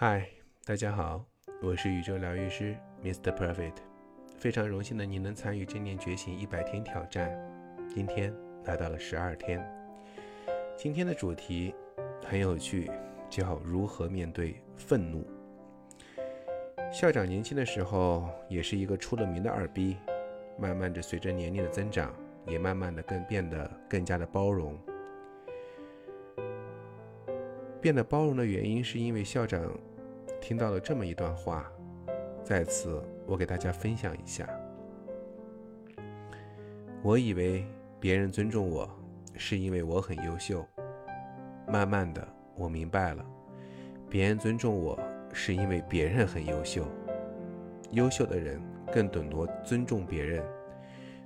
嗨，大家好，我是宇宙疗愈师 Mr. Perfect，非常荣幸的您能参与正念觉醒一百天挑战，今天来到了十二天。今天的主题很有趣，叫如何面对愤怒。校长年轻的时候也是一个出了名的二逼，慢慢的随着年龄的增长，也慢慢的更变得更加的包容。变得包容的原因是因为校长。听到了这么一段话，在此我给大家分享一下。我以为别人尊重我，是因为我很优秀。慢慢的，我明白了，别人尊重我是因为别人很优秀。优秀的人更懂得尊重别人，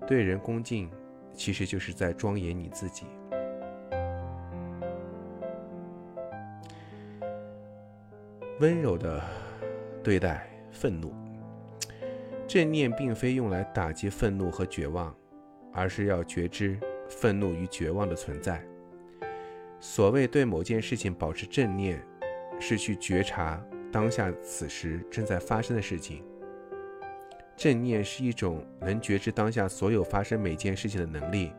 对人恭敬，其实就是在庄严你自己。温柔的对待愤怒，正念并非用来打击愤怒和绝望，而是要觉知愤怒与绝望的存在。所谓对某件事情保持正念，是去觉察当下此时正在发生的事情。正念是一种能觉知当下所有发生每件事情的能力。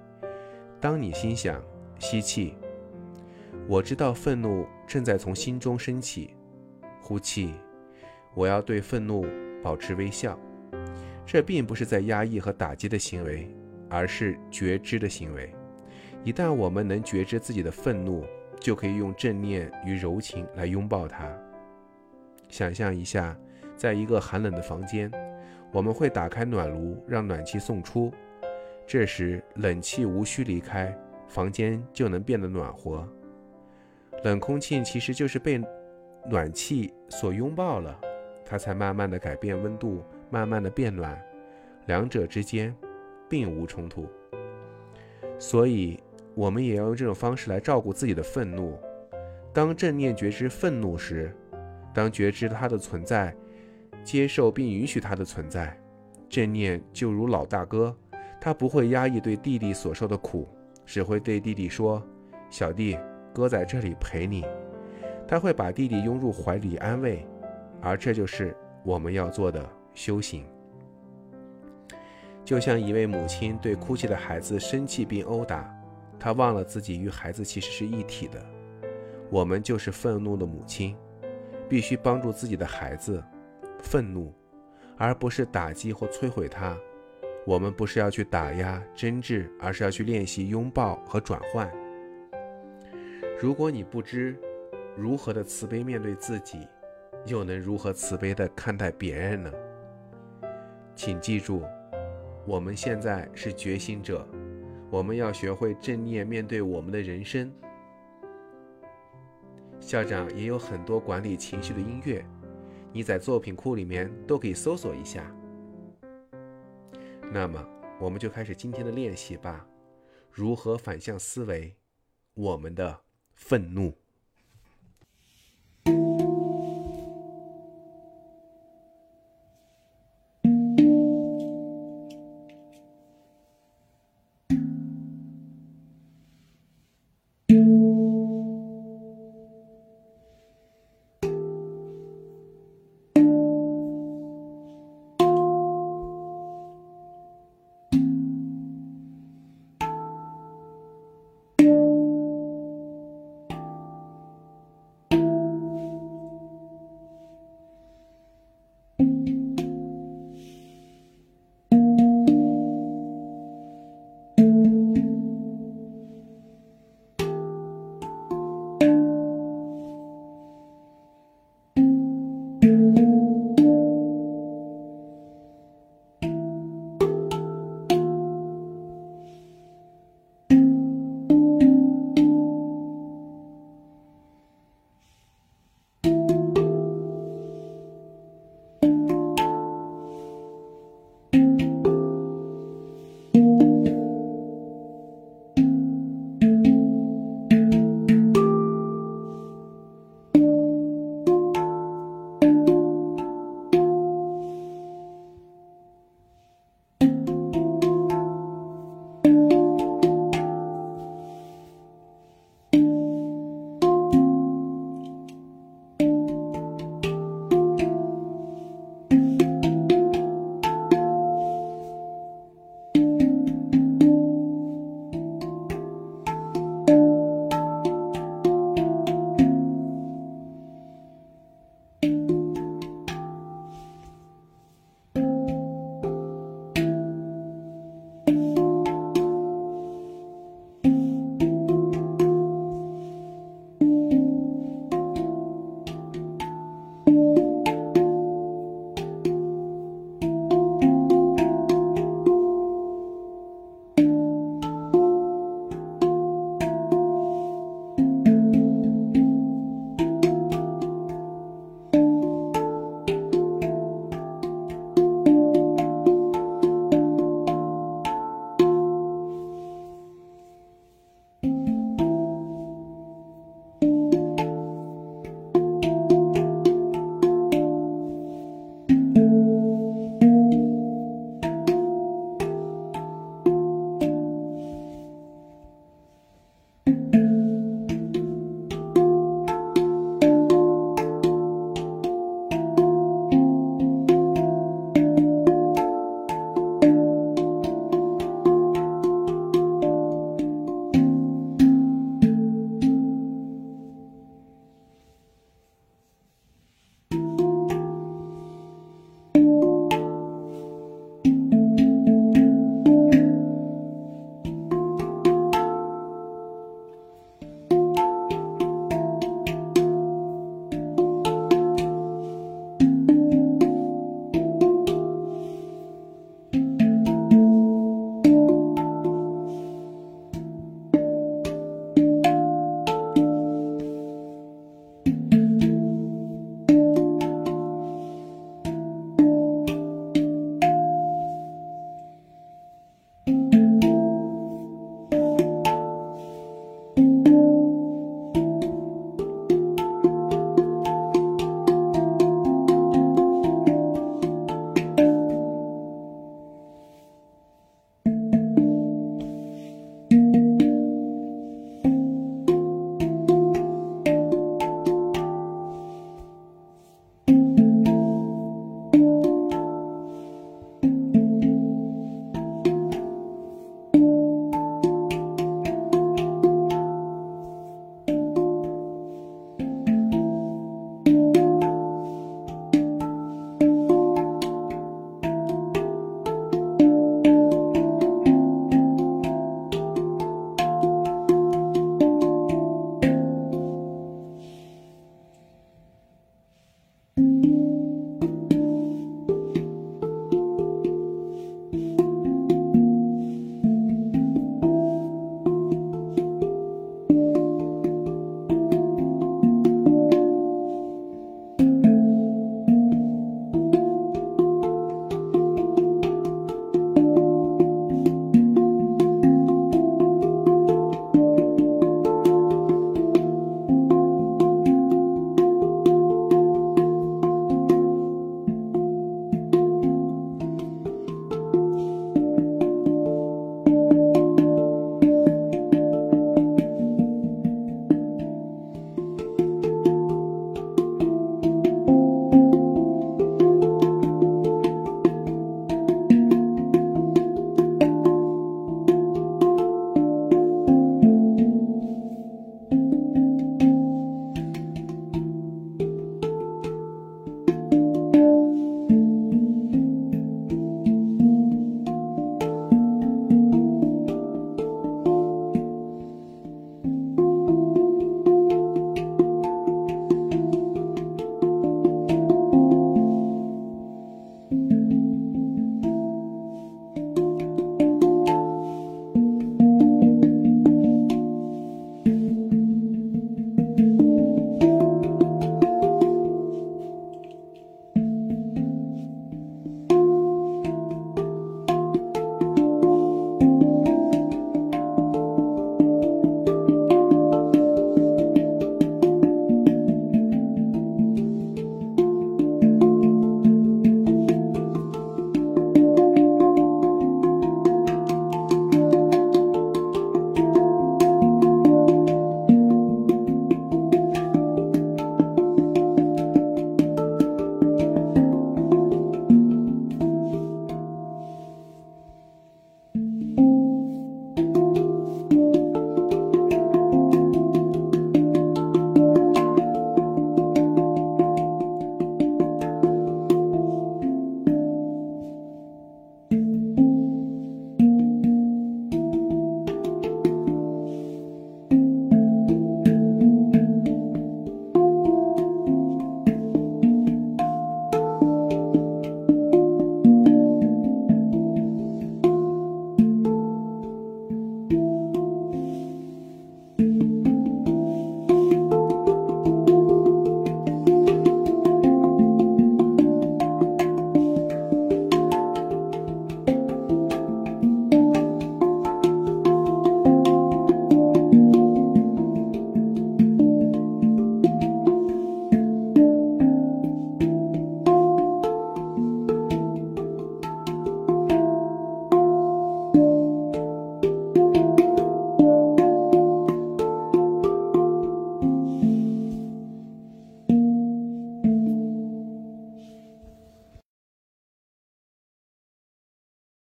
当你心想吸气，我知道愤怒正在从心中升起。呼气，我要对愤怒保持微笑。这并不是在压抑和打击的行为，而是觉知的行为。一旦我们能觉知自己的愤怒，就可以用正念与柔情来拥抱它。想象一下，在一个寒冷的房间，我们会打开暖炉，让暖气送出。这时，冷气无需离开，房间就能变得暖和。冷空气其实就是被。暖气所拥抱了，它才慢慢的改变温度，慢慢的变暖，两者之间并无冲突。所以，我们也要用这种方式来照顾自己的愤怒。当正念觉知愤怒时，当觉知它的存在，接受并允许它的存在，正念就如老大哥，他不会压抑对弟弟所受的苦，只会对弟弟说：“小弟，哥在这里陪你。”他会把弟弟拥入怀里安慰，而这就是我们要做的修行。就像一位母亲对哭泣的孩子生气并殴打，他忘了自己与孩子其实是一体的。我们就是愤怒的母亲，必须帮助自己的孩子愤怒，而不是打击或摧毁他。我们不是要去打压、争执，而是要去练习拥抱和转换。如果你不知，如何的慈悲面对自己，又能如何慈悲的看待别人呢？请记住，我们现在是觉醒者，我们要学会正念面对我们的人生。校长也有很多管理情绪的音乐，你在作品库里面都可以搜索一下。那么，我们就开始今天的练习吧。如何反向思维我们的愤怒？